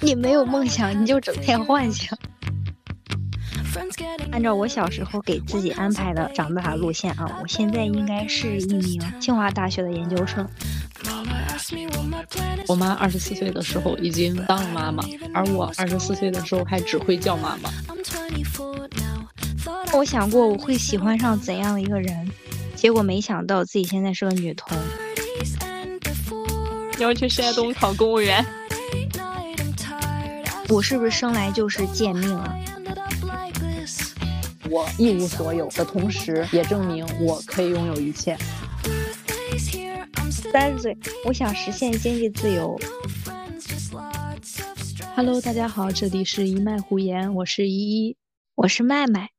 你没有梦想，你就整天幻想。按照我小时候给自己安排的长大路线啊，我现在应该是一名清华大学的研究生。我妈二十四岁的时候已经当了妈妈，而我二十四岁的时候还只会叫妈妈。我想过我会喜欢上怎样的一个人，结果没想到自己现在是个女同。你要去山东考公务员？我是不是生来就是贱命啊？我一无所有的同时，也证明我可以拥有一切。三十岁，我想实现经济自由。Hello，大家好，这里是一脉胡言，我是依依，我是麦麦。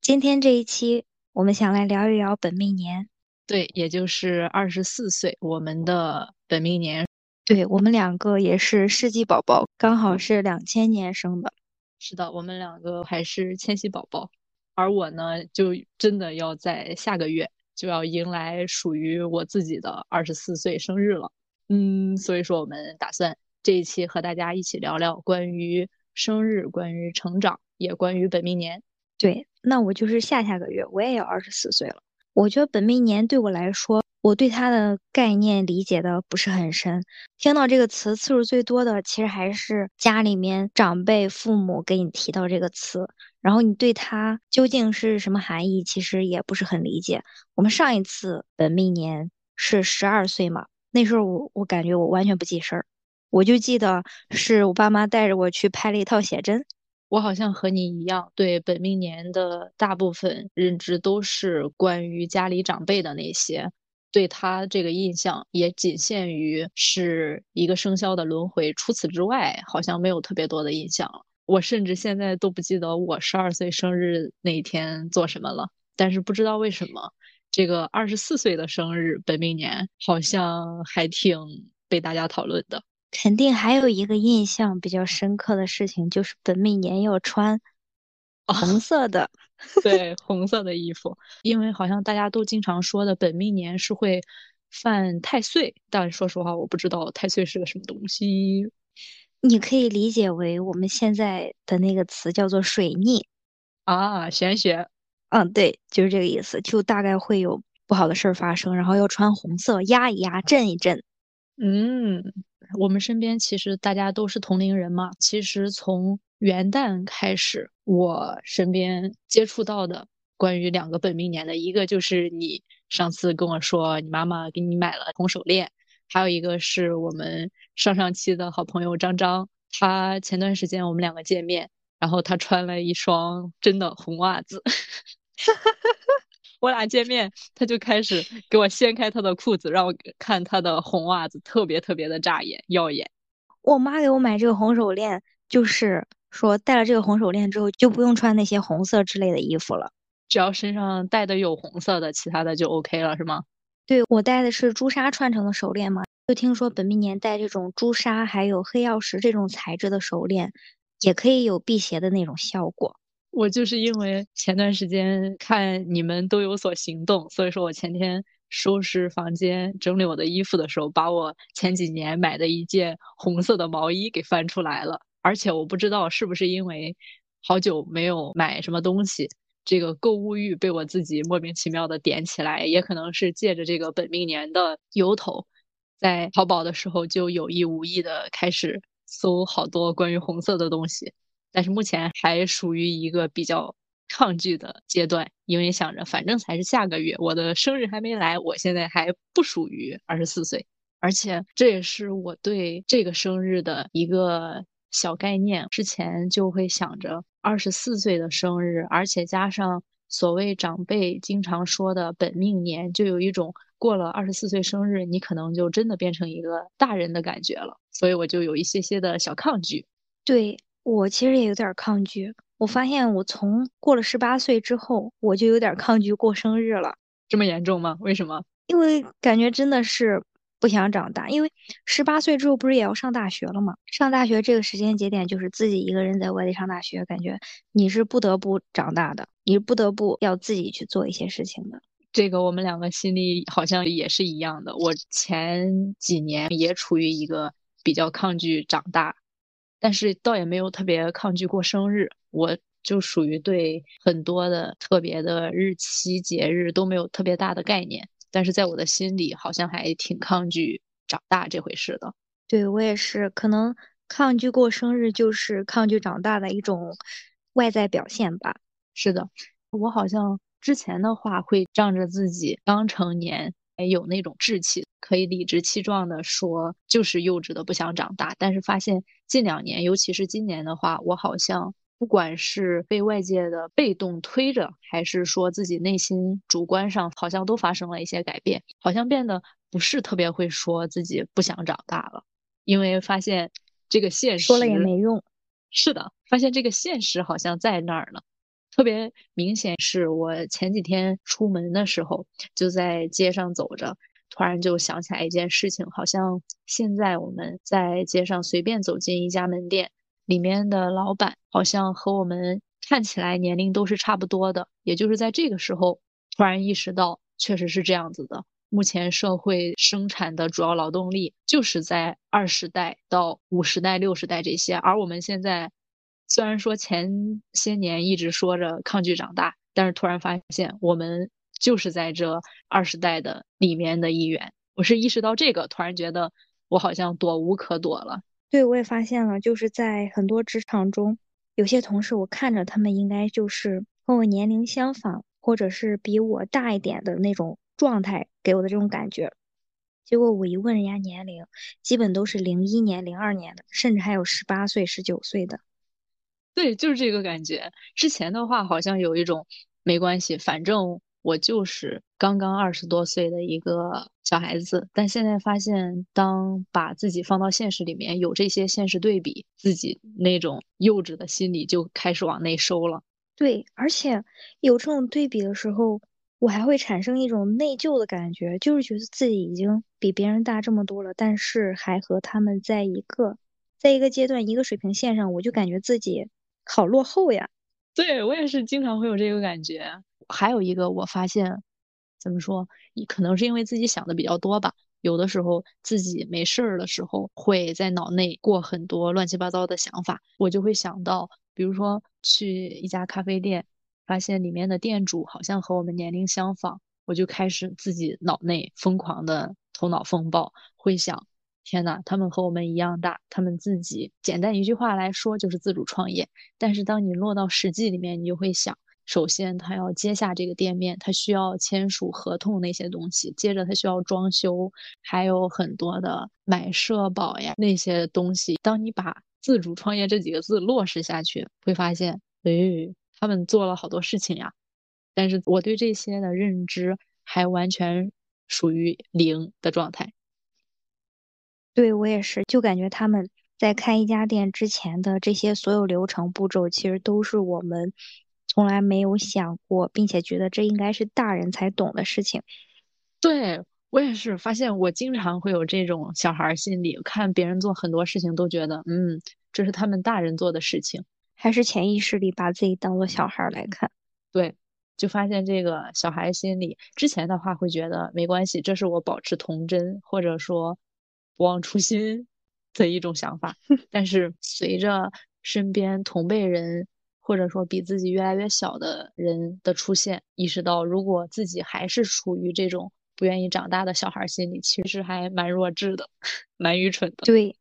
今天这一期，我们想来聊一聊本命年。对，也就是二十四岁，我们的本命年。对我们两个也是世纪宝宝，刚好是两千年生的。是的，我们两个还是千禧宝宝。而我呢，就真的要在下个月就要迎来属于我自己的二十四岁生日了。嗯，所以说我们打算这一期和大家一起聊聊关于生日、关于成长，也关于本命年。对，那我就是下下个月我也要二十四岁了。我觉得本命年对我来说，我对它的概念理解的不是很深。听到这个词次数最多的，其实还是家里面长辈、父母给你提到这个词。然后你对它究竟是什么含义，其实也不是很理解。我们上一次本命年是十二岁嘛，那时候我我感觉我完全不记事儿，我就记得是我爸妈带着我去拍了一套写真。我好像和你一样，对本命年的大部分认知都是关于家里长辈的那些，对他这个印象也仅限于是一个生肖的轮回，除此之外好像没有特别多的印象了。我甚至现在都不记得我十二岁生日那一天做什么了，但是不知道为什么，这个二十四岁的生日本命年好像还挺被大家讨论的。肯定还有一个印象比较深刻的事情，就是本命年要穿 红色的，对，红色的衣服，因为好像大家都经常说的本命年是会犯太岁，但说实话，我不知道太岁是个什么东西。你可以理解为我们现在的那个词叫做水逆啊，玄学。嗯，对，就是这个意思，就大概会有不好的事儿发生，然后要穿红色压一压，震一震。嗯，我们身边其实大家都是同龄人嘛。其实从元旦开始，我身边接触到的关于两个本命年的一个就是你上次跟我说你妈妈给你买了红手链。还有一个是我们上上期的好朋友张张，他前段时间我们两个见面，然后他穿了一双真的红袜子，我俩见面，他就开始给我掀开他的裤子，让我看他的红袜子，特别特别的扎眼耀眼。我妈给我买这个红手链，就是说戴了这个红手链之后，就不用穿那些红色之类的衣服了，只要身上戴的有红色的，其他的就 OK 了，是吗？对我戴的是朱砂串成的手链嘛，就听说本命年戴这种朱砂还有黑曜石这种材质的手链，也可以有辟邪的那种效果。我就是因为前段时间看你们都有所行动，所以说我前天收拾房间整理我的衣服的时候，把我前几年买的一件红色的毛衣给翻出来了。而且我不知道是不是因为好久没有买什么东西。这个购物欲被我自己莫名其妙的点起来，也可能是借着这个本命年的由头，在淘宝的时候就有意无意的开始搜好多关于红色的东西，但是目前还属于一个比较抗拒的阶段，因为想着反正才是下个月，我的生日还没来，我现在还不属于二十四岁，而且这也是我对这个生日的一个。小概念之前就会想着二十四岁的生日，而且加上所谓长辈经常说的本命年，就有一种过了二十四岁生日，你可能就真的变成一个大人的感觉了。所以我就有一些些的小抗拒。对我其实也有点抗拒。我发现我从过了十八岁之后，我就有点抗拒过生日了。这么严重吗？为什么？因为感觉真的是。不想长大，因为十八岁之后不是也要上大学了吗？上大学这个时间节点就是自己一个人在外地上大学，感觉你是不得不长大的，你是不得不要自己去做一些事情的。这个我们两个心里好像也是一样的。我前几年也处于一个比较抗拒长大，但是倒也没有特别抗拒过生日。我就属于对很多的特别的日期节日都没有特别大的概念，但是在我的心里好像还挺抗拒长大这回事的。对我也是，可能抗拒过生日就是抗拒长大的一种外在表现吧。是的，我好像之前的话会仗着自己刚成年，还有那种志气，可以理直气壮的说就是幼稚的不想长大。但是发现近两年，尤其是今年的话，我好像不管是被外界的被动推着，还是说自己内心主观上，好像都发生了一些改变，好像变得不是特别会说自己不想长大了。因为发现这个现实说了也没用，是的，发现这个现实好像在那儿呢。特别明显是我前几天出门的时候，就在街上走着，突然就想起来一件事情，好像现在我们在街上随便走进一家门店，里面的老板好像和我们看起来年龄都是差不多的。也就是在这个时候，突然意识到，确实是这样子的。目前社会生产的主要劳动力就是在二十代到五十代、六十代这些，而我们现在虽然说前些年一直说着抗拒长大，但是突然发现我们就是在这二十代的里面的一员。我是意识到这个，突然觉得我好像躲无可躲了。对，我也发现了，就是在很多职场中，有些同事我看着他们应该就是和我年龄相仿，或者是比我大一点的那种。状态给我的这种感觉，结果我一问人家年龄，基本都是零一年、零二年的，甚至还有十八岁、十九岁的。对，就是这个感觉。之前的话好像有一种没关系，反正我就是刚刚二十多岁的一个小孩子。但现在发现，当把自己放到现实里面，有这些现实对比，自己那种幼稚的心理就开始往内收了。对，而且有这种对比的时候。我还会产生一种内疚的感觉，就是觉得自己已经比别人大这么多了，但是还和他们在一个，在一个阶段、一个水平线上，我就感觉自己好落后呀。对我也是经常会有这个感觉。还有一个，我发现，怎么说，可能是因为自己想的比较多吧。有的时候自己没事儿的时候，会在脑内过很多乱七八糟的想法，我就会想到，比如说去一家咖啡店。发现里面的店主好像和我们年龄相仿，我就开始自己脑内疯狂的头脑风暴，会想：天呐，他们和我们一样大，他们自己简单一句话来说就是自主创业。但是当你落到实际里面，你就会想：首先他要接下这个店面，他需要签署合同那些东西，接着他需要装修，还有很多的买社保呀那些东西。当你把自主创业这几个字落实下去，会发现，诶。他们做了好多事情呀，但是我对这些的认知还完全属于零的状态。对我也是，就感觉他们在开一家店之前的这些所有流程步骤，其实都是我们从来没有想过，并且觉得这应该是大人才懂的事情。对我也是，发现我经常会有这种小孩心理，看别人做很多事情都觉得，嗯，这是他们大人做的事情。还是潜意识里把自己当做小孩来看，对，就发现这个小孩心里，之前的话会觉得没关系，这是我保持童真或者说不忘初心的一种想法。但是随着身边同辈人或者说比自己越来越小的人的出现，意识到如果自己还是处于这种不愿意长大的小孩心理，其实还蛮弱智的，蛮愚蠢的。对。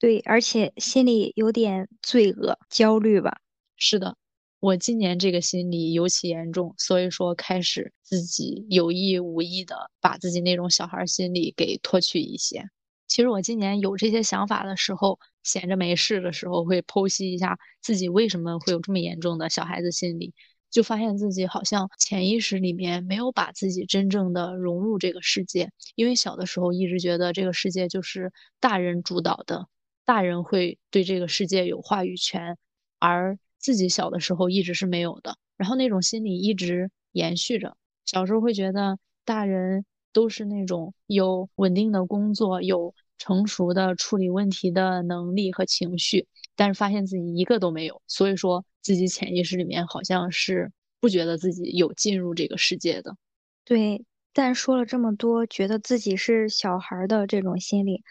对，而且心里有点罪恶、焦虑吧。是的，我今年这个心理尤其严重，所以说开始自己有意无意的把自己那种小孩心理给脱去一些。其实我今年有这些想法的时候，闲着没事的时候会剖析一下自己为什么会有这么严重的小孩子心理，就发现自己好像潜意识里面没有把自己真正的融入这个世界，因为小的时候一直觉得这个世界就是大人主导的。大人会对这个世界有话语权，而自己小的时候一直是没有的。然后那种心理一直延续着。小时候会觉得大人都是那种有稳定的工作、有成熟的处理问题的能力和情绪，但是发现自己一个都没有。所以说自己潜意识里面好像是不觉得自己有进入这个世界的。对，但说了这么多，觉得自己是小孩儿的这种心理，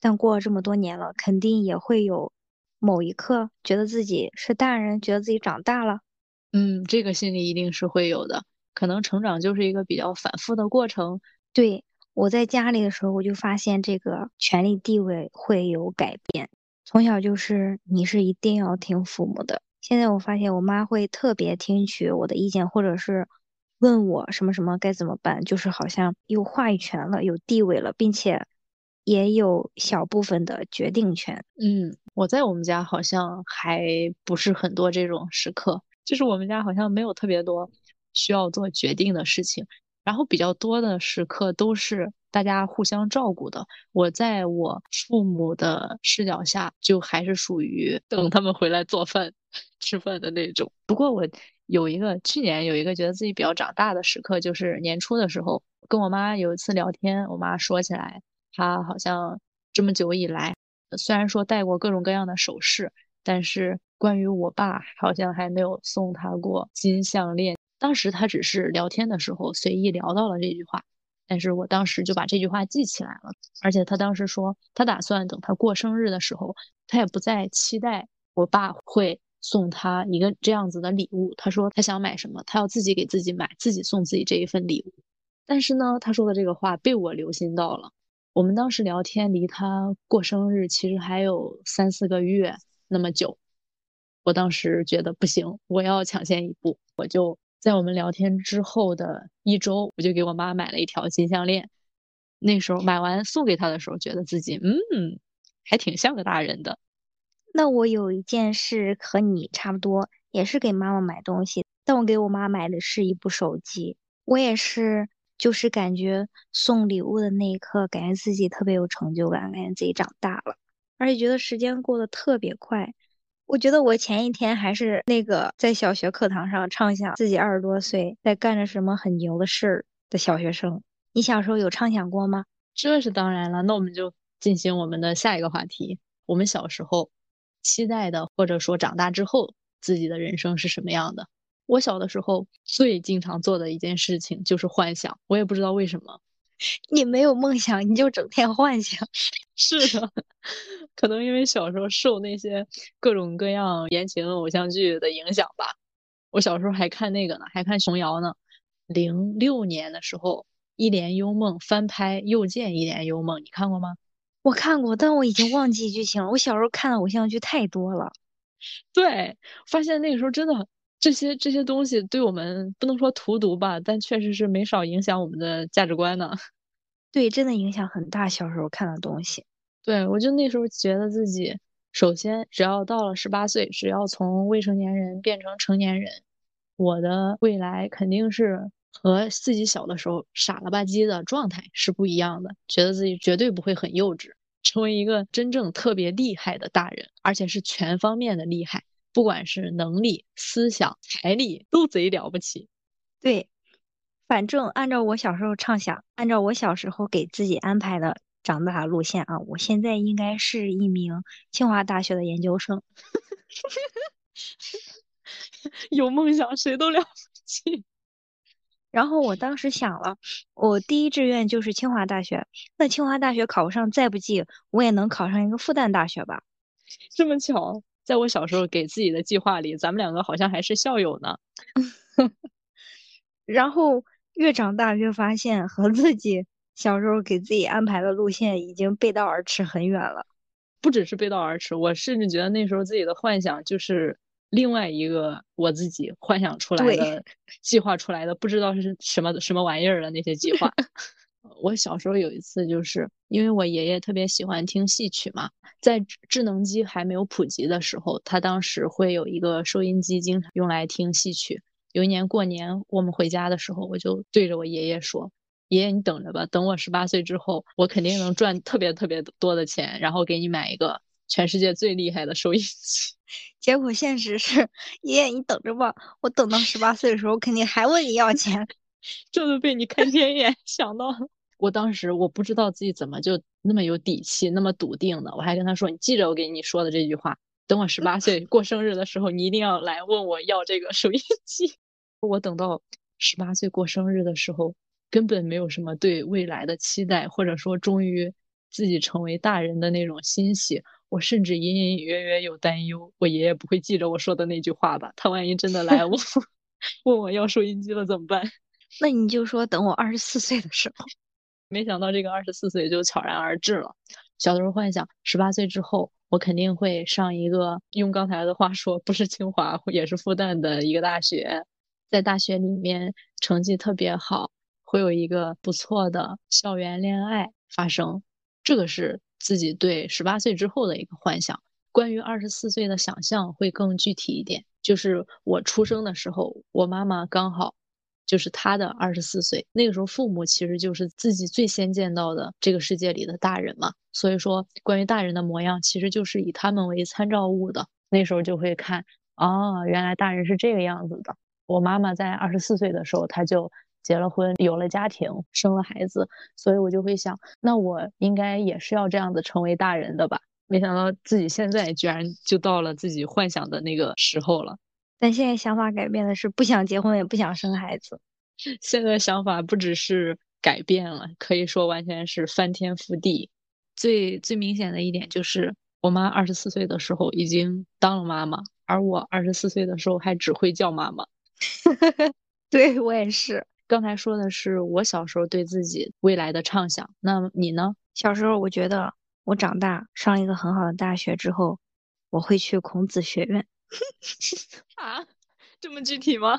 但过了这么多年了，肯定也会有某一刻觉得自己是大人，觉得自己长大了。嗯，这个心理一定是会有的。可能成长就是一个比较反复的过程。对，我在家里的时候，我就发现这个权力地位会有改变。从小就是你是一定要听父母的。现在我发现我妈会特别听取我的意见，或者是问我什么什么该怎么办，就是好像有话语权了，有地位了，并且也有小部分的决定权。嗯，我在我们家好像还不是很多这种时刻，就是我们家好像没有特别多需要做决定的事情，然后比较多的时刻都是。大家互相照顾的，我在我父母的视角下，就还是属于等他们回来做饭、吃饭的那种。不过我有一个去年有一个觉得自己比较长大的时刻，就是年初的时候，跟我妈有一次聊天，我妈说起来，她好像这么久以来，虽然说戴过各种各样的首饰，但是关于我爸，好像还没有送她过金项链。当时他只是聊天的时候随意聊到了这句话。但是我当时就把这句话记起来了，而且他当时说，他打算等他过生日的时候，他也不再期待我爸会送他一个这样子的礼物。他说他想买什么，他要自己给自己买，自己送自己这一份礼物。但是呢，他说的这个话被我留心到了。我们当时聊天，离他过生日其实还有三四个月那么久，我当时觉得不行，我要抢先一步，我就。在我们聊天之后的一周，我就给我妈买了一条金项链。那时候买完送给她的时候，觉得自己嗯，还挺像个大人的。那我有一件事和你差不多，也是给妈妈买东西，但我给我妈买的是一部手机。我也是，就是感觉送礼物的那一刻，感觉自己特别有成就感，感觉自己长大了，而且觉得时间过得特别快。我觉得我前一天还是那个在小学课堂上畅想自己二十多岁在干着什么很牛的事儿的小学生。你小时候有畅想过吗？这是当然了。那我们就进行我们的下一个话题。我们小时候期待的，或者说长大之后自己的人生是什么样的？我小的时候最经常做的一件事情就是幻想。我也不知道为什么。你没有梦想，你就整天幻想。是的。可能因为小时候受那些各种各样言情偶像剧的影响吧，我小时候还看那个呢，还看琼瑶呢。零六年的时候，《一帘幽梦》翻拍又见《一帘幽梦》，你看过吗？我看过，但我已经忘记剧情了。我小时候看的偶像剧太多了。对，发现那个时候真的这些这些东西对我们不能说荼毒吧，但确实是没少影响我们的价值观呢。对，真的影响很大。小时候看的东西。对，我就那时候觉得自己，首先只要到了十八岁，只要从未成年人变成成年人，我的未来肯定是和自己小的时候傻了吧唧的状态是不一样的。觉得自己绝对不会很幼稚，成为一个真正特别厉害的大人，而且是全方面的厉害，不管是能力、思想、财力都贼了不起。对，反正按照我小时候畅想，按照我小时候给自己安排的。长大路线啊，我现在应该是一名清华大学的研究生。有梦想谁都了不起。然后我当时想了，我第一志愿就是清华大学。那清华大学考不上再不济，我也能考上一个复旦大学吧？这么巧，在我小时候给自己的计划里，咱们两个好像还是校友呢。然后越长大越发现和自己。小时候给自己安排的路线已经背道而驰很远了，不只是背道而驰，我甚至觉得那时候自己的幻想就是另外一个我自己幻想出来的、计划出来的，不知道是什么什么玩意儿的那些计划。我小时候有一次，就是因为我爷爷特别喜欢听戏曲嘛，在智能机还没有普及的时候，他当时会有一个收音机，经常用来听戏曲。有一年过年，我们回家的时候，我就对着我爷爷说。爷爷，你等着吧，等我十八岁之后，我肯定能赚特别特别多的钱，然后给你买一个全世界最厉害的收音机。结果现实是，爷爷你等着吧，我等到十八岁的时候，肯定还问你要钱。这都被你看天眼想到了。我当时我不知道自己怎么就那么有底气，那么笃定的，我还跟他说：“你记着我给你说的这句话，等我十八岁过生日的时候，你一定要来问我要这个收音机。”我等到。十八岁过生日的时候，根本没有什么对未来的期待，或者说终于自己成为大人的那种欣喜。我甚至隐隐约约有担忧，我爷爷不会记着我说的那句话吧？他万一真的来问 问我要收音机了怎么办？那你就说等我二十四岁的时候。没想到这个二十四岁就悄然而至了。小的时候幻想，十八岁之后我肯定会上一个用刚才的话说，不是清华也是复旦的一个大学，在大学里面成绩特别好，会有一个不错的校园恋爱发生。这个是自己对十八岁之后的一个幻想。关于二十四岁的想象会更具体一点，就是我出生的时候，我妈妈刚好。就是他的二十四岁，那个时候父母其实就是自己最先见到的这个世界里的大人嘛。所以说，关于大人的模样，其实就是以他们为参照物的。那时候就会看，哦，原来大人是这个样子的。我妈妈在二十四岁的时候，她就结了婚，有了家庭，生了孩子。所以我就会想，那我应该也是要这样子成为大人的吧？没想到自己现在居然就到了自己幻想的那个时候了。但现在想法改变的是不想结婚，也不想生孩子。现在想法不只是改变了，可以说完全是翻天覆地。最最明显的一点就是，我妈二十四岁的时候已经当了妈妈，而我二十四岁的时候还只会叫妈妈。对我也是。刚才说的是我小时候对自己未来的畅想，那你呢？小时候我觉得我长大上一个很好的大学之后，我会去孔子学院。啊，这么具体吗？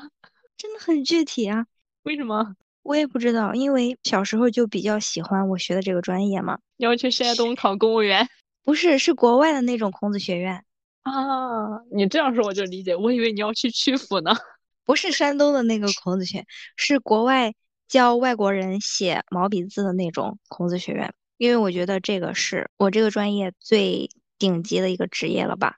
真的很具体啊！为什么？我也不知道，因为小时候就比较喜欢我学的这个专业嘛。你要去山东考公务员？不是，是国外的那种孔子学院啊。你这样说我就理解，我以为你要去曲阜呢。不是山东的那个孔子学院，是国外教外国人写毛笔字的那种孔子学院。因为我觉得这个是我这个专业最顶级的一个职业了吧。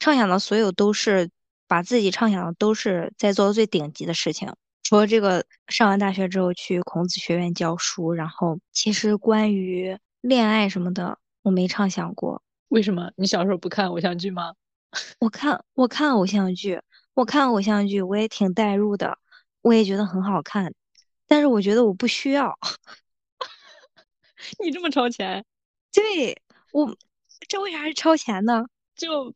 畅想的所有都是把自己畅想的都是在做最顶级的事情。除了这个，上完大学之后去孔子学院教书，然后其实关于恋爱什么的，我没畅想过。为什么？你小时候不看偶像剧吗？我看，我看偶像剧，我看偶像剧，我也挺代入的，我也觉得很好看。但是我觉得我不需要。你这么超前？对我，这为啥是超前呢？就。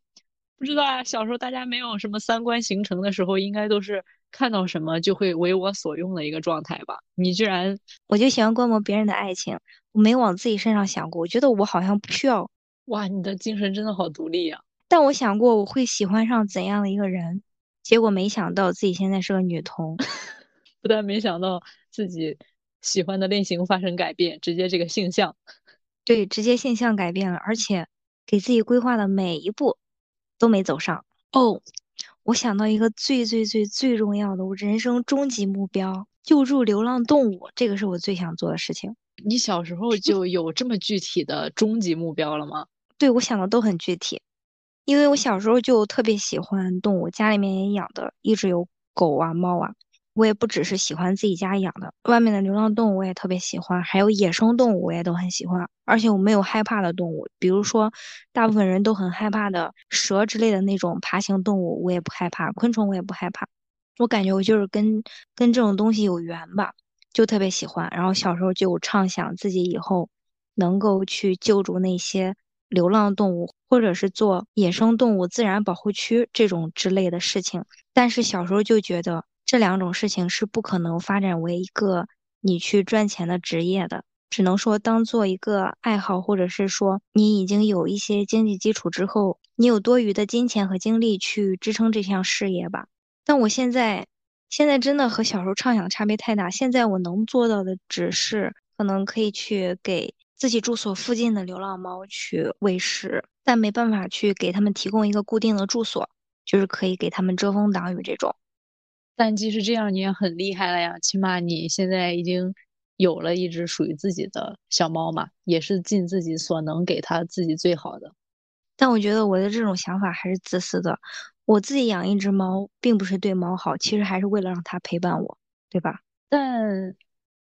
不知道啊，小时候大家没有什么三观形成的时候，应该都是看到什么就会为我所用的一个状态吧？你居然，我就喜欢观摩别人的爱情，我没往自己身上想过。我觉得我好像不需要。哇，你的精神真的好独立呀！但我想过我会喜欢上怎样的一个人，结果没想到自己现在是个女同。不但没想到自己喜欢的类型发生改变，直接这个性向，对，直接性向改变了，而且给自己规划的每一步。都没走上哦，我想到一个最最最最重要的，我人生终极目标，救助流浪动物，这个是我最想做的事情。你小时候就有这么具体的终极目标了吗？对，我想的都很具体，因为我小时候就特别喜欢动物，家里面也养的，一直有狗啊、猫啊。我也不只是喜欢自己家养的，外面的流浪动物我也特别喜欢，还有野生动物我也都很喜欢。而且我没有害怕的动物，比如说大部分人都很害怕的蛇之类的那种爬行动物，我也不害怕；昆虫我也不害怕。我感觉我就是跟跟这种东西有缘吧，就特别喜欢。然后小时候就畅想自己以后能够去救助那些流浪动物，或者是做野生动物自然保护区这种之类的事情。但是小时候就觉得。这两种事情是不可能发展为一个你去赚钱的职业的，只能说当做一个爱好，或者是说你已经有一些经济基础之后，你有多余的金钱和精力去支撑这项事业吧。但我现在，现在真的和小时候畅想差别太大。现在我能做到的只是可能可以去给自己住所附近的流浪猫去喂食，但没办法去给他们提供一个固定的住所，就是可以给他们遮风挡雨这种。但即使这样，你也很厉害了呀！起码你现在已经有了一只属于自己的小猫嘛，也是尽自己所能给它自己最好的。但我觉得我的这种想法还是自私的。我自己养一只猫，并不是对猫好，其实还是为了让它陪伴我，对吧？但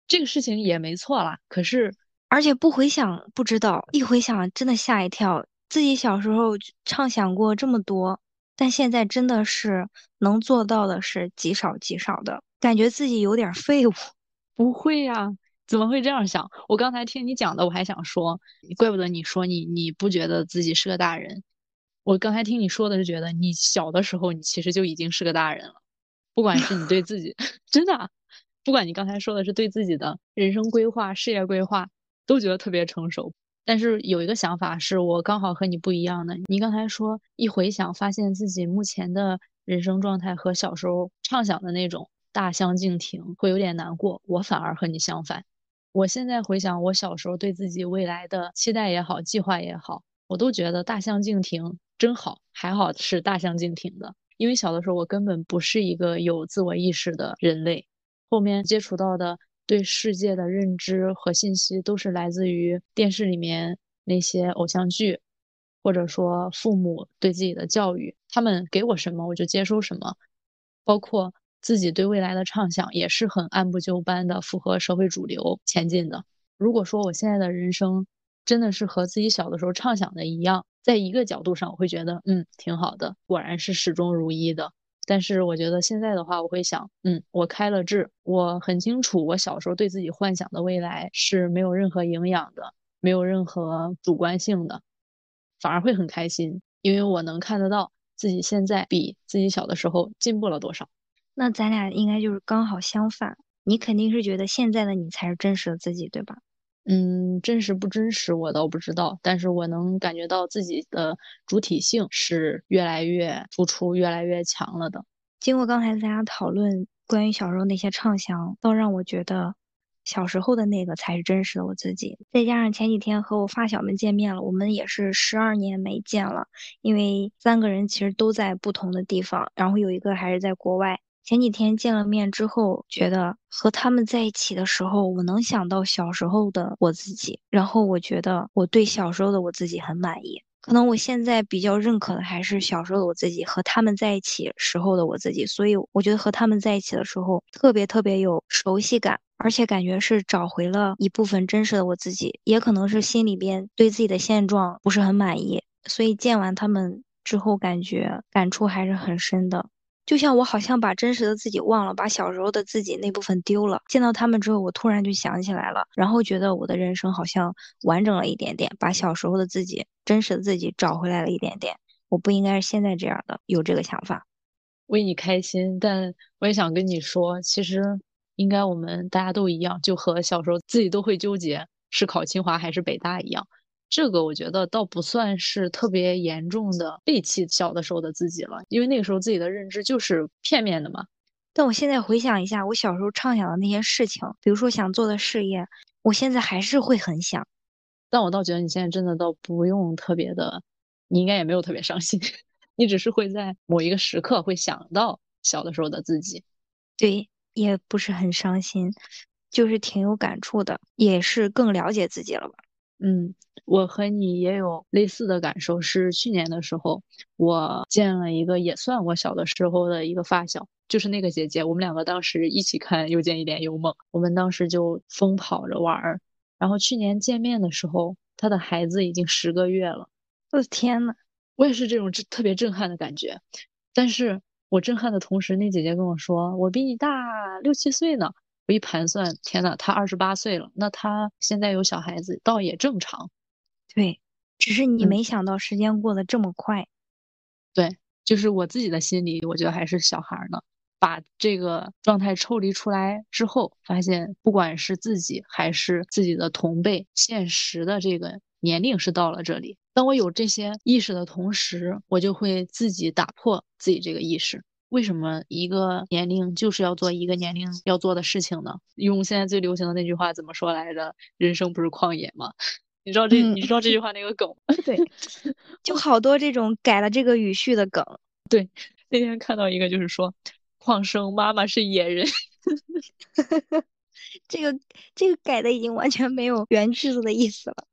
这个事情也没错啦。可是，而且不回想不知道，一回想真的吓一跳。自己小时候畅想过这么多。但现在真的是能做到的是极少极少的，感觉自己有点废物。不会呀，怎么会这样想？我刚才听你讲的，我还想说，怪不得你说你你不觉得自己是个大人。我刚才听你说的是觉得你小的时候你其实就已经是个大人了，不管是你对自己 真的，不管你刚才说的是对自己的人生规划、事业规划，都觉得特别成熟。但是有一个想法是我刚好和你不一样的。你刚才说一回想，发现自己目前的人生状态和小时候畅想的那种大相径庭，会有点难过。我反而和你相反。我现在回想我小时候对自己未来的期待也好，计划也好，我都觉得大相径庭真好，还好是大相径庭的。因为小的时候我根本不是一个有自我意识的人类，后面接触到的。对世界的认知和信息都是来自于电视里面那些偶像剧，或者说父母对自己的教育，他们给我什么我就接收什么，包括自己对未来的畅想也是很按部就班的，符合社会主流前进的。如果说我现在的人生真的是和自己小的时候畅想的一样，在一个角度上我会觉得嗯挺好的，果然是始终如一的。但是我觉得现在的话，我会想，嗯，我开了智，我很清楚，我小时候对自己幻想的未来是没有任何营养的，没有任何主观性的，反而会很开心，因为我能看得到自己现在比自己小的时候进步了多少。那咱俩应该就是刚好相反，你肯定是觉得现在的你才是真实的自己，对吧？嗯，真实不真实我倒不知道，但是我能感觉到自己的主体性是越来越突出、越来越强了的。经过刚才大家讨论关于小时候那些畅想，倒让我觉得小时候的那个才是真实的我自己。再加上前几天和我发小们见面了，我们也是十二年没见了，因为三个人其实都在不同的地方，然后有一个还是在国外。前几天见了面之后，觉得和他们在一起的时候，我能想到小时候的我自己，然后我觉得我对小时候的我自己很满意。可能我现在比较认可的还是小时候的我自己和他们在一起时候的我自己，所以我觉得和他们在一起的时候特别特别有熟悉感，而且感觉是找回了一部分真实的我自己。也可能是心里边对自己的现状不是很满意，所以见完他们之后，感觉感触还是很深的。就像我好像把真实的自己忘了，把小时候的自己那部分丢了。见到他们之后，我突然就想起来了，然后觉得我的人生好像完整了一点点，把小时候的自己、真实的自己找回来了一点点。我不应该是现在这样的，有这个想法，为你开心。但我也想跟你说，其实应该我们大家都一样，就和小时候自己都会纠结是考清华还是北大一样。这个我觉得倒不算是特别严重的背弃小的时候的自己了，因为那个时候自己的认知就是片面的嘛。但我现在回想一下，我小时候畅想的那些事情，比如说想做的事业，我现在还是会很想。但我倒觉得你现在真的倒不用特别的，你应该也没有特别伤心，你只是会在某一个时刻会想到小的时候的自己。对，也不是很伤心，就是挺有感触的，也是更了解自己了吧。嗯，我和你也有类似的感受。是去年的时候，我见了一个也算我小的时候的一个发小，就是那个姐姐。我们两个当时一起看《又见一帘幽梦》，我们当时就疯跑着玩儿。然后去年见面的时候，她的孩子已经十个月了。我的天呐，我也是这种特别震撼的感觉。但是我震撼的同时，那姐姐跟我说：“我比你大六七岁呢。”我一盘算，天呐，他二十八岁了，那他现在有小孩子，倒也正常。对，只是你没想到时间过得这么快。对，就是我自己的心里，我觉得还是小孩呢。把这个状态抽离出来之后，发现不管是自己还是自己的同辈，现实的这个年龄是到了这里。当我有这些意识的同时，我就会自己打破自己这个意识。为什么一个年龄就是要做一个年龄要做的事情呢？用现在最流行的那句话怎么说来着？人生不是旷野吗？你知道这你知道这句话那个梗？对，就好多这种改了这个语序的梗。对，那天看到一个就是说，矿生妈妈是野人，这个这个改的已经完全没有原句子的意思了。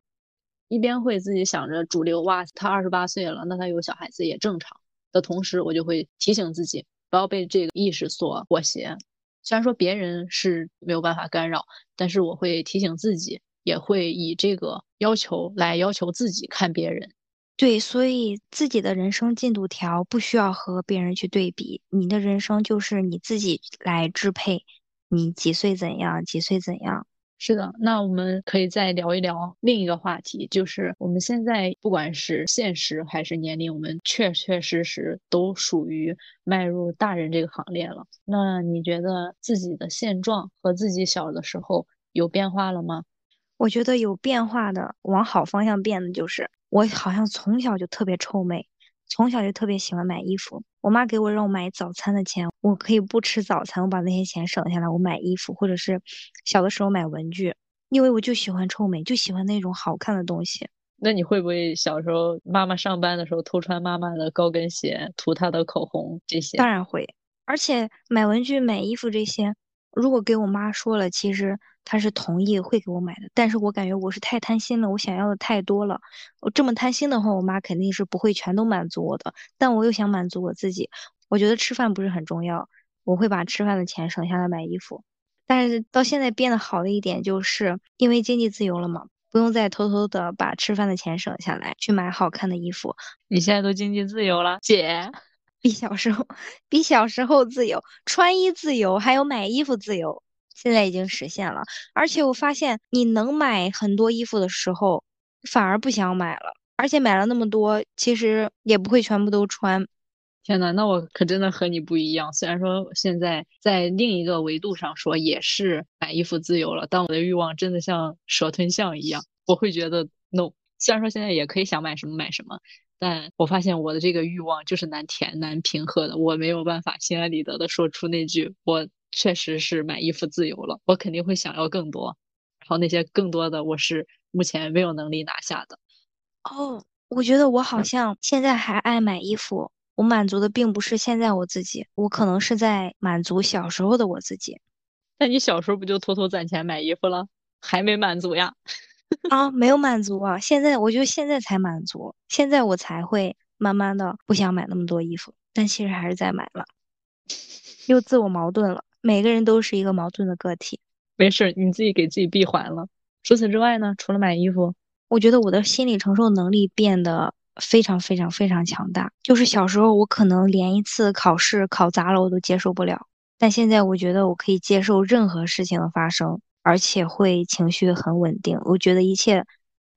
一边会自己想着主流哇，他二十八岁了，那他有小孩子也正常。的同时，我就会提醒自己不要被这个意识所裹挟。虽然说别人是没有办法干扰，但是我会提醒自己，也会以这个要求来要求自己看别人。对，所以自己的人生进度条不需要和别人去对比，你的人生就是你自己来支配，你几岁怎样，几岁怎样。是的，那我们可以再聊一聊另一个话题，就是我们现在不管是现实还是年龄，我们确确实实都属于迈入大人这个行列了。那你觉得自己的现状和自己小的时候有变化了吗？我觉得有变化的，往好方向变的就是，我好像从小就特别臭美。从小就特别喜欢买衣服，我妈给我让我买早餐的钱，我可以不吃早餐，我把那些钱省下来，我买衣服，或者是小的时候买文具，因为我就喜欢臭美，就喜欢那种好看的东西。那你会不会小时候妈妈上班的时候偷穿妈妈的高跟鞋，涂她的口红这些？当然会，而且买文具、买衣服这些，如果给我妈说了，其实。她是同意会给我买的，但是我感觉我是太贪心了，我想要的太多了。我这么贪心的话，我妈肯定是不会全都满足我的。但我又想满足我自己，我觉得吃饭不是很重要，我会把吃饭的钱省下来买衣服。但是到现在变得好的一点，就是因为经济自由了嘛，不用再偷偷的把吃饭的钱省下来去买好看的衣服。你现在都经济自由了，姐，比小时候比小时候自由，穿衣自由，还有买衣服自由。现在已经实现了，而且我发现你能买很多衣服的时候，反而不想买了，而且买了那么多，其实也不会全部都穿。天呐，那我可真的和你不一样。虽然说现在在另一个维度上说也是买衣服自由了，但我的欲望真的像蛇吞象一样，我会觉得 no。虽然说现在也可以想买什么买什么，但我发现我的这个欲望就是难填难平和的，我没有办法心安理得的说出那句我。确实是买衣服自由了，我肯定会想要更多，然后那些更多的我是目前没有能力拿下的。哦，我觉得我好像现在还爱买衣服，我满足的并不是现在我自己，我可能是在满足小时候的我自己。那你小时候不就偷偷攒钱买衣服了？还没满足呀？啊，没有满足啊！现在我觉得现在才满足，现在我才会慢慢的不想买那么多衣服，但其实还是在买了，又自我矛盾了。每个人都是一个矛盾的个体，没事，你自己给自己闭环了。除此之外呢？除了买衣服，我觉得我的心理承受能力变得非常非常非常强大。就是小时候我可能连一次考试考砸了我都接受不了，但现在我觉得我可以接受任何事情的发生，而且会情绪很稳定。我觉得一切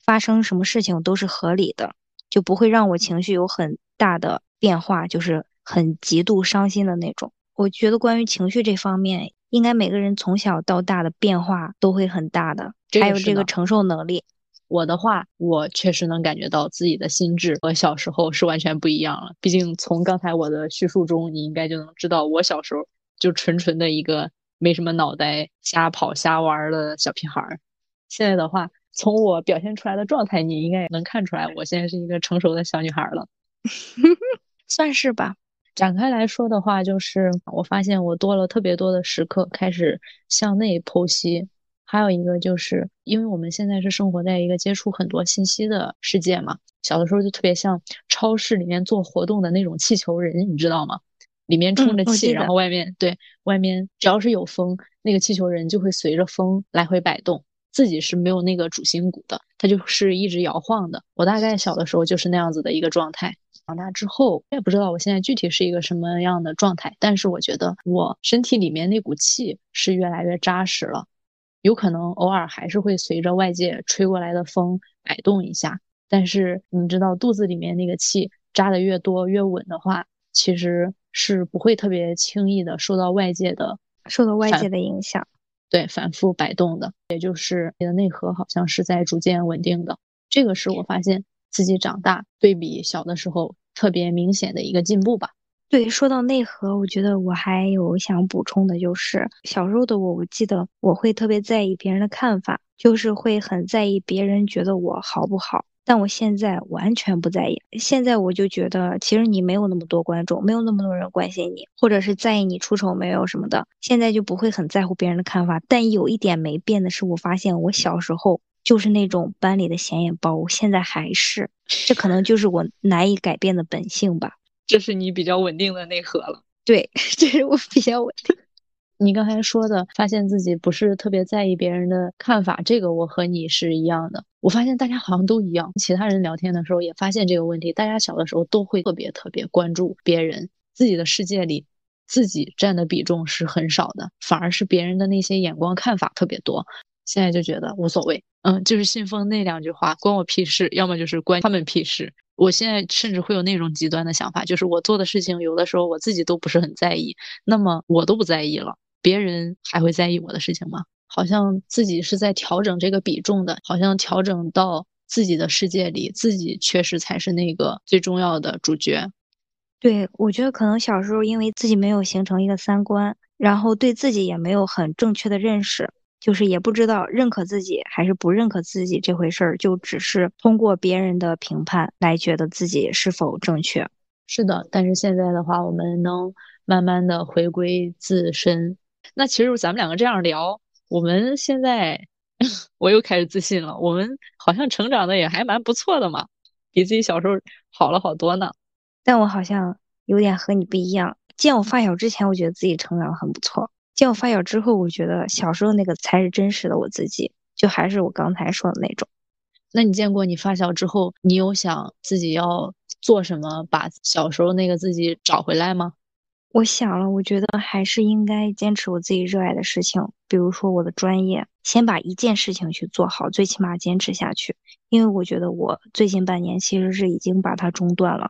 发生什么事情都是合理的，就不会让我情绪有很大的变化，就是很极度伤心的那种。我觉得关于情绪这方面，应该每个人从小到大的变化都会很大的，还有这个承受能力。我的话，我确实能感觉到自己的心智和小时候是完全不一样了。毕竟从刚才我的叙述中，你应该就能知道，我小时候就纯纯的一个没什么脑袋、瞎跑瞎玩的小屁孩儿。现在的话，从我表现出来的状态，你应该也能看出来，我现在是一个成熟的小女孩了。算是吧。展开来说的话，就是我发现我多了特别多的时刻开始向内剖析，还有一个就是因为我们现在是生活在一个接触很多信息的世界嘛，小的时候就特别像超市里面做活动的那种气球人，你知道吗？里面充着气，然后外面对外面只要是有风，那个气球人就会随着风来回摆动，自己是没有那个主心骨的，它就是一直摇晃的。我大概小的时候就是那样子的一个状态。长大之后，我也不知道我现在具体是一个什么样的状态，但是我觉得我身体里面那股气是越来越扎实了。有可能偶尔还是会随着外界吹过来的风摆动一下，但是你知道，肚子里面那个气扎的越多越稳的话，其实是不会特别轻易的受到外界的受到外界的影响，对，反复摆动的，也就是你的内核好像是在逐渐稳定的。这个是我发现。自己长大对比小的时候特别明显的一个进步吧。对，说到内核，我觉得我还有想补充的，就是小时候的我，我记得我会特别在意别人的看法，就是会很在意别人觉得我好不好。但我现在完全不在意，现在我就觉得其实你没有那么多观众，没有那么多人关心你，或者是在意你出丑没有什么的，现在就不会很在乎别人的看法。但有一点没变的是，我发现我小时候。就是那种班里的显眼包，我现在还是，这可能就是我难以改变的本性吧。这是你比较稳定的内核了。对，这是我比较稳定。你刚才说的，发现自己不是特别在意别人的看法，这个我和你是一样的。我发现大家好像都一样，其他人聊天的时候也发现这个问题。大家小的时候都会特别特别关注别人，自己的世界里自己占的比重是很少的，反而是别人的那些眼光看法特别多。现在就觉得无所谓，嗯，就是信奉那两句话，关我屁事，要么就是关他们屁事。我现在甚至会有那种极端的想法，就是我做的事情有的时候我自己都不是很在意，那么我都不在意了，别人还会在意我的事情吗？好像自己是在调整这个比重的，好像调整到自己的世界里，自己确实才是那个最重要的主角。对，我觉得可能小时候因为自己没有形成一个三观，然后对自己也没有很正确的认识。就是也不知道认可自己还是不认可自己这回事儿，就只是通过别人的评判来觉得自己是否正确。是的，但是现在的话，我们能慢慢的回归自身。那其实咱们两个这样聊，我们现在 我又开始自信了。我们好像成长的也还蛮不错的嘛，比自己小时候好了好多呢。但我好像有点和你不一样。见我发小之前，我觉得自己成长很不错。见我发小之后，我觉得小时候那个才是真实的我自己，就还是我刚才说的那种。那你见过你发小之后，你有想自己要做什么，把小时候那个自己找回来吗？我想了，我觉得还是应该坚持我自己热爱的事情，比如说我的专业，先把一件事情去做好，最起码坚持下去。因为我觉得我最近半年其实是已经把它中断了。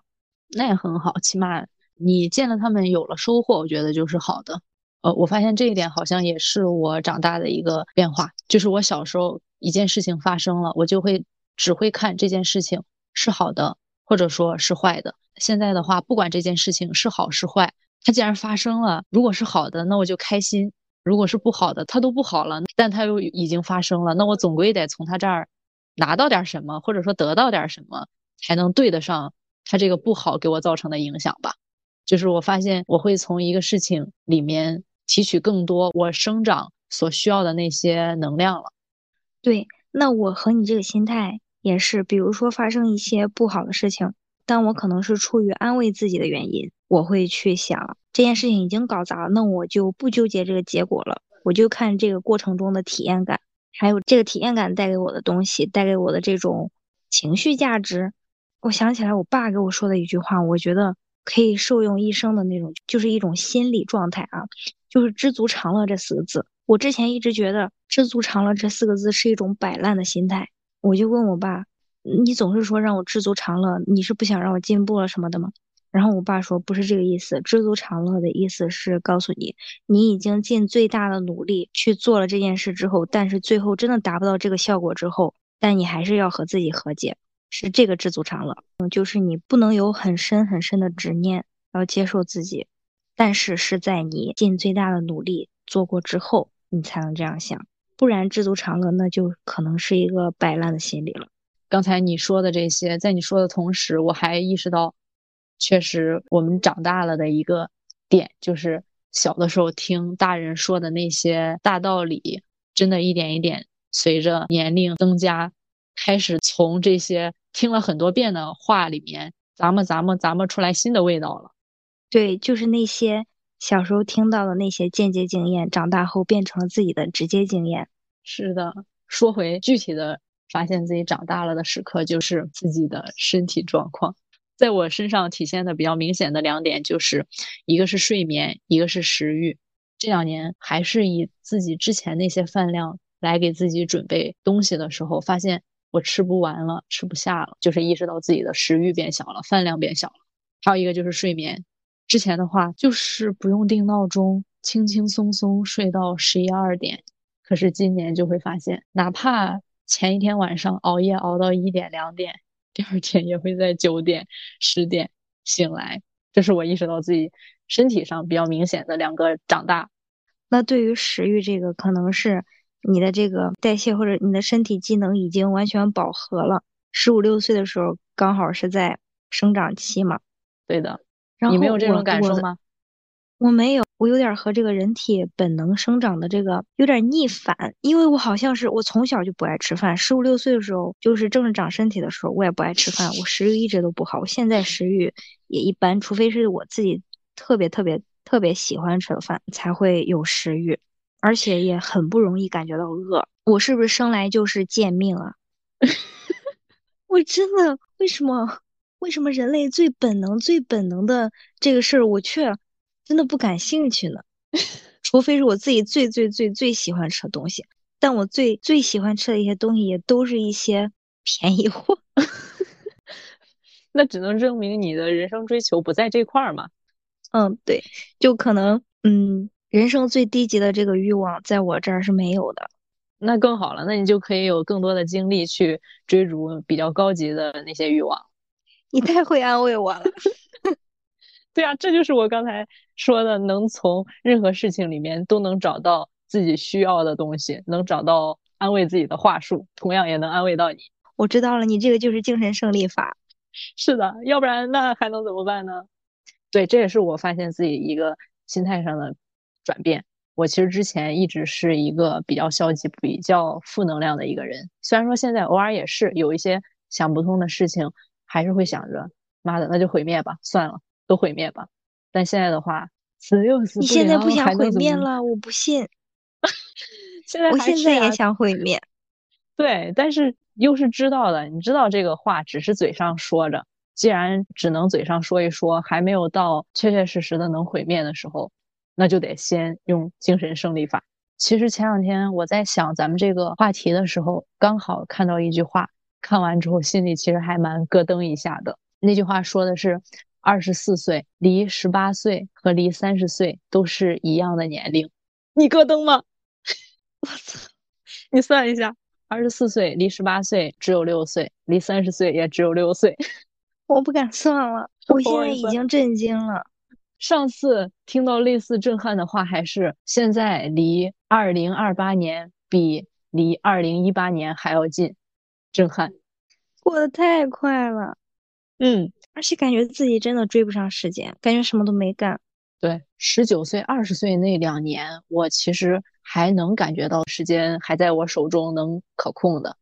那也很好，起码你见了他们有了收获，我觉得就是好的。呃，我发现这一点好像也是我长大的一个变化，就是我小时候一件事情发生了，我就会只会看这件事情是好的，或者说是坏的。现在的话，不管这件事情是好是坏，它既然发生了，如果是好的，那我就开心；如果是不好的，它都不好了，但它又已经发生了，那我总归得从它这儿拿到点什么，或者说得到点什么，才能对得上它这个不好给我造成的影响吧。就是我发现我会从一个事情里面。提取更多我生长所需要的那些能量了。对，那我和你这个心态也是，比如说发生一些不好的事情，但我可能是出于安慰自己的原因，我会去想这件事情已经搞砸了，那我就不纠结这个结果了，我就看这个过程中的体验感，还有这个体验感带给我的东西，带给我的这种情绪价值。我想起来我爸给我说的一句话，我觉得可以受用一生的那种，就是一种心理状态啊。就是知足常乐这四个字，我之前一直觉得知足常乐这四个字是一种摆烂的心态。我就问我爸，你总是说让我知足常乐，你是不想让我进步了什么的吗？然后我爸说不是这个意思，知足常乐的意思是告诉你，你已经尽最大的努力去做了这件事之后，但是最后真的达不到这个效果之后，但你还是要和自己和解，是这个知足常乐。嗯，就是你不能有很深很深的执念，要接受自己。但是是在你尽最大的努力做过之后，你才能这样想，不然知足常乐，那就可能是一个摆烂的心理了。刚才你说的这些，在你说的同时，我还意识到，确实我们长大了的一个点，就是小的时候听大人说的那些大道理，真的一点一点随着年龄增加，开始从这些听了很多遍的话里面，咱们咱们咱们出来新的味道了。对，就是那些小时候听到的那些间接经验，长大后变成了自己的直接经验。是的，说回具体的，发现自己长大了的时刻，就是自己的身体状况，在我身上体现的比较明显的两点，就是一个是睡眠，一个是食欲。这两年还是以自己之前那些饭量来给自己准备东西的时候，发现我吃不完了，吃不下了，就是意识到自己的食欲变小了，饭量变小了。还有一个就是睡眠。之前的话就是不用定闹钟，轻轻松松睡到十一二点。可是今年就会发现，哪怕前一天晚上熬夜熬到一点两点，第二天也会在九点十点醒来。这是我意识到自己身体上比较明显的两个长大。那对于食欲这个，可能是你的这个代谢或者你的身体机能已经完全饱和了。十五六岁的时候，刚好是在生长期嘛。对的。你没有这种感受吗？我没有，我有点和这个人体本能生长的这个有点逆反，因为我好像是我从小就不爱吃饭，十五六岁的时候就是正是长身体的时候，我也不爱吃饭，我食欲一直都不好，我现在食欲也一般，除非是我自己特别特别特别喜欢吃的饭才会有食欲，而且也很不容易感觉到饿。我是不是生来就是贱命啊？我真的为什么？为什么人类最本能、最本能的这个事儿，我却真的不感兴趣呢？除非是我自己最最最最喜欢吃的东西，但我最最喜欢吃的一些东西，也都是一些便宜货。那只能证明你的人生追求不在这块儿嘛。嗯，对，就可能，嗯，人生最低级的这个欲望，在我这儿是没有的。那更好了，那你就可以有更多的精力去追逐比较高级的那些欲望。你太会安慰我了，对啊，这就是我刚才说的，能从任何事情里面都能找到自己需要的东西，能找到安慰自己的话术，同样也能安慰到你。我知道了，你这个就是精神胜利法。是的，要不然那还能怎么办呢？对，这也是我发现自己一个心态上的转变。我其实之前一直是一个比较消极、比较负能量的一个人，虽然说现在偶尔也是有一些想不通的事情。还是会想着，妈的，那就毁灭吧，算了，都毁灭吧。但现在的话，死又死你现在不想毁灭了，我不信。现在我现在也想毁灭。对，但是又是知道的，你知道这个话只是嘴上说着，既然只能嘴上说一说，还没有到确确实实的能毁灭的时候，那就得先用精神胜利法。其实前两天我在想咱们这个话题的时候，刚好看到一句话。看完之后，心里其实还蛮咯噔一下的。那句话说的是，二十四岁离十八岁和离三十岁都是一样的年龄。你咯噔吗？我操！你算一下，二十四岁离十八岁只有六岁，离三十岁也只有六岁。我不敢算了，我现在已经震惊了。上次听到类似震撼的话，还是现在离二零二八年比离二零一八年还要近。震撼，过得太快了，嗯，而且感觉自己真的追不上时间，感觉什么都没干。对，十九岁、二十岁那两年，我其实还能感觉到时间还在我手中能可控的，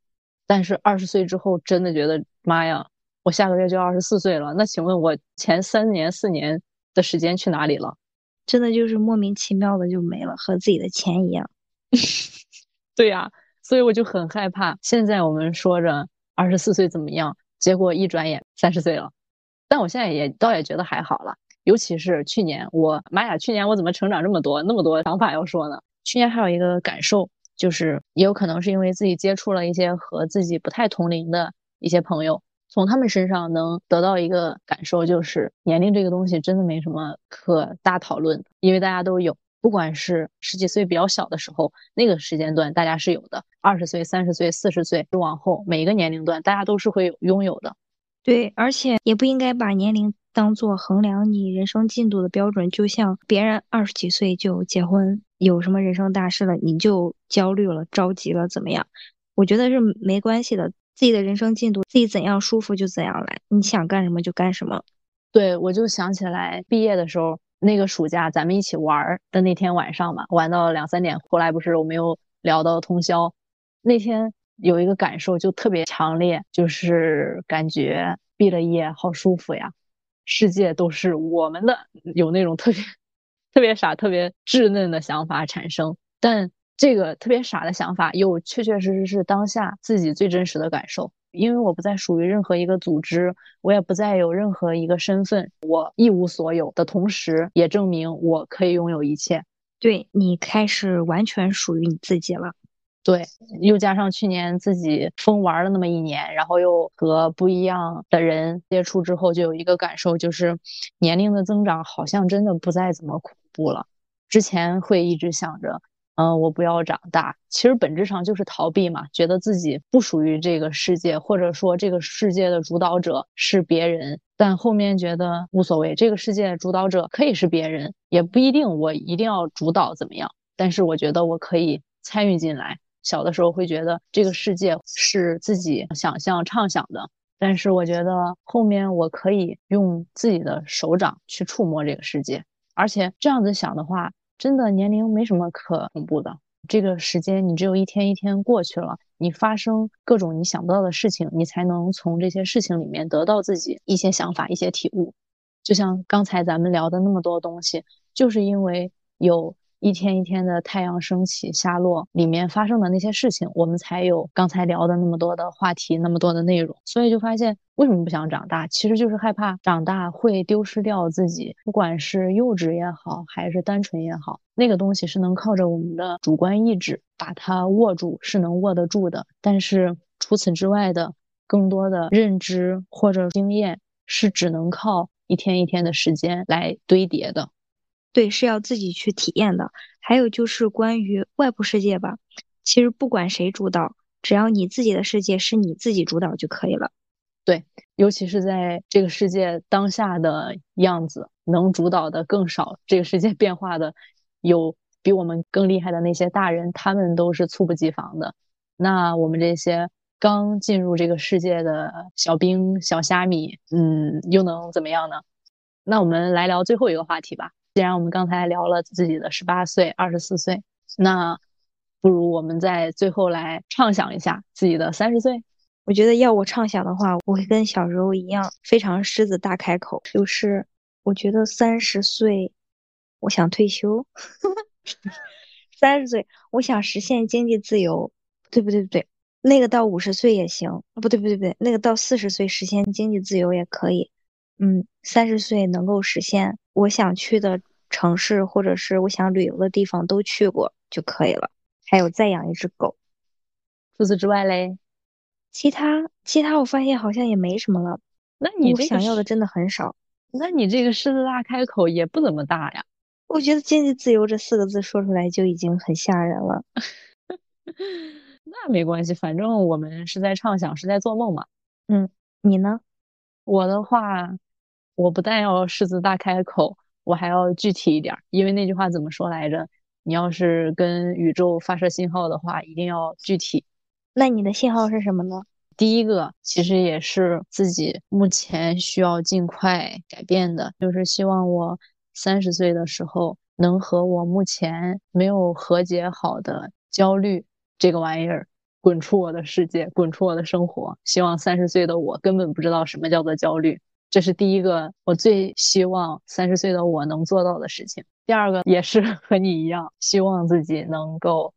但是二十岁之后，真的觉得妈呀，我下个月就二十四岁了。那请问，我前三年、四年的时间去哪里了？真的就是莫名其妙的就没了，和自己的钱一样。对呀。所以我就很害怕，现在我们说着二十四岁怎么样，结果一转眼三十岁了。但我现在也倒也觉得还好了，尤其是去年，我妈呀，去年我怎么成长这么多，那么多想法要说呢？去年还有一个感受，就是也有可能是因为自己接触了一些和自己不太同龄的一些朋友，从他们身上能得到一个感受，就是年龄这个东西真的没什么可大讨论的，因为大家都有。不管是十几岁比较小的时候，那个时间段大家是有的；二十岁、三十岁、四十岁往后，每一个年龄段大家都是会有拥有的。对，而且也不应该把年龄当做衡量你人生进度的标准。就像别人二十几岁就结婚，有什么人生大事了，你就焦虑了、着急了，怎么样？我觉得是没关系的，自己的人生进度，自己怎样舒服就怎样来，你想干什么就干什么。对，我就想起来毕业的时候。那个暑假咱们一起玩的那天晚上嘛，玩到两三点，后来不是我们又聊到通宵。那天有一个感受就特别强烈，就是感觉毕了业好舒服呀，世界都是我们的，有那种特别特别傻、特别稚嫩的想法产生。但这个特别傻的想法，又确确实实是当下自己最真实的感受。因为我不再属于任何一个组织，我也不再有任何一个身份，我一无所有的同时，也证明我可以拥有一切。对你开始完全属于你自己了。对，又加上去年自己疯玩了那么一年，然后又和不一样的人接触之后，就有一个感受，就是年龄的增长好像真的不再怎么恐怖了。之前会一直想着。嗯，我不要长大，其实本质上就是逃避嘛，觉得自己不属于这个世界，或者说这个世界的主导者是别人。但后面觉得无所谓，这个世界主导者可以是别人，也不一定我一定要主导怎么样。但是我觉得我可以参与进来。小的时候会觉得这个世界是自己想象畅想的，但是我觉得后面我可以用自己的手掌去触摸这个世界，而且这样子想的话。真的年龄没什么可恐怖的，这个时间你只有一天一天过去了，你发生各种你想不到的事情，你才能从这些事情里面得到自己一些想法、一些体悟。就像刚才咱们聊的那么多东西，就是因为有。一天一天的太阳升起下落，里面发生的那些事情，我们才有刚才聊的那么多的话题，那么多的内容。所以就发现，为什么不想长大？其实就是害怕长大会丢失掉自己，不管是幼稚也好，还是单纯也好，那个东西是能靠着我们的主观意志把它握住，是能握得住的。但是除此之外的更多的认知或者经验，是只能靠一天一天的时间来堆叠的。对，是要自己去体验的。还有就是关于外部世界吧，其实不管谁主导，只要你自己的世界是你自己主导就可以了。对，尤其是在这个世界当下的样子，能主导的更少。这个世界变化的有比我们更厉害的那些大人，他们都是猝不及防的。那我们这些刚进入这个世界的小兵、小虾米，嗯，又能怎么样呢？那我们来聊最后一个话题吧。既然我们刚才聊了自己的十八岁、二十四岁，那不如我们在最后来畅想一下自己的三十岁。我觉得要我畅想的话，我会跟小时候一样，非常狮子大开口，就是我觉得三十岁，我想退休。三十岁，我想实现经济自由。对不对？不对，那个到五十岁也行。不对，不对，不对，那个到四十岁实现经济自由也可以。嗯，三十岁能够实现我想去的城市，或者是我想旅游的地方都去过就可以了。还有再养一只狗。除此之外嘞，其他其他我发现好像也没什么了。那你想要的真的很少。那你这个狮子大开口也不怎么大呀。我觉得经济自由这四个字说出来就已经很吓人了。那没关系，反正我们是在畅想，是在做梦嘛。嗯，你呢？我的话。我不但要狮子大开口，我还要具体一点，因为那句话怎么说来着？你要是跟宇宙发射信号的话，一定要具体。那你的信号是什么呢？第一个其实也是自己目前需要尽快改变的，就是希望我三十岁的时候能和我目前没有和解好的焦虑这个玩意儿滚出我的世界，滚出我的生活。希望三十岁的我根本不知道什么叫做焦虑。这是第一个，我最希望三十岁的我能做到的事情。第二个也是 和你一样，希望自己能够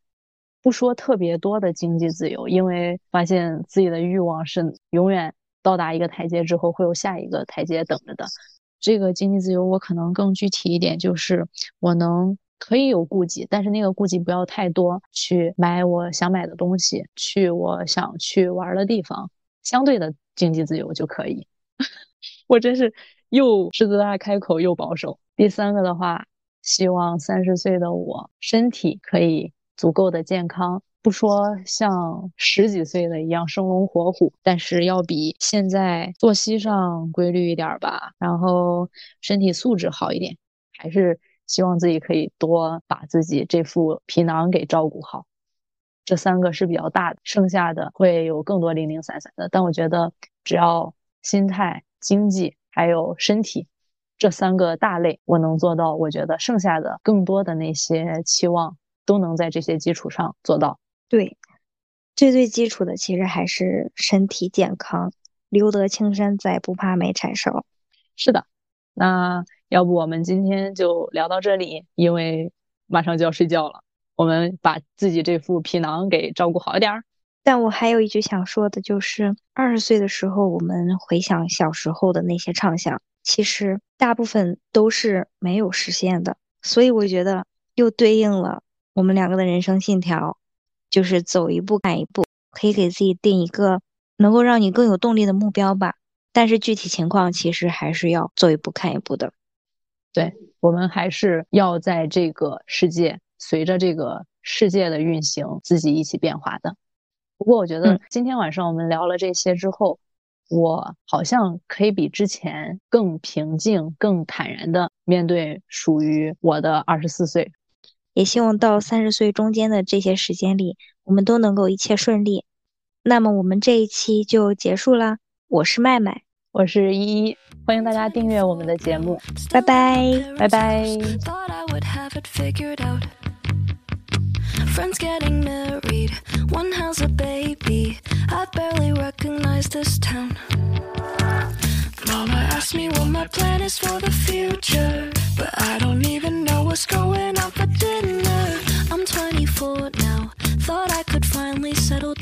不说特别多的经济自由，因为发现自己的欲望是永远到达一个台阶之后会有下一个台阶等着的。这个经济自由，我可能更具体一点，就是我能可以有顾忌，但是那个顾忌不要太多，去买我想买的东西，去我想去玩的地方，相对的经济自由就可以。我真是又狮子大开口又保守。第三个的话，希望三十岁的我身体可以足够的健康，不说像十几岁的一样生龙活虎，但是要比现在作息上规律一点吧，然后身体素质好一点，还是希望自己可以多把自己这副皮囊给照顾好。这三个是比较大的，剩下的会有更多零零散散的，但我觉得只要心态。经济还有身体这三个大类，我能做到。我觉得剩下的更多的那些期望，都能在这些基础上做到。对，最最基础的其实还是身体健康，留得青山在，不怕没柴烧。是的，那要不我们今天就聊到这里，因为马上就要睡觉了，我们把自己这副皮囊给照顾好一点儿。但我还有一句想说的，就是二十岁的时候，我们回想小时候的那些畅想，其实大部分都是没有实现的。所以我觉得又对应了我们两个的人生信条，就是走一步看一步，可以给自己定一个能够让你更有动力的目标吧。但是具体情况其实还是要走一步看一步的。对我们还是要在这个世界，随着这个世界的运行，自己一起变化的。不过我觉得今天晚上我们聊了这些之后，我好像可以比之前更平静、更坦然的面对属于我的二十四岁。也希望到三十岁中间的这些时间里，我们都能够一切顺利。那么我们这一期就结束啦。我是麦麦，我是依依，欢迎大家订阅我们的节目。拜拜，拜拜。Friends getting married, one has a baby. I barely recognize this town. Mama asked me what my plan is for the future. But I don't even know what's going on for dinner. I'm 24 now. Thought I could finally settle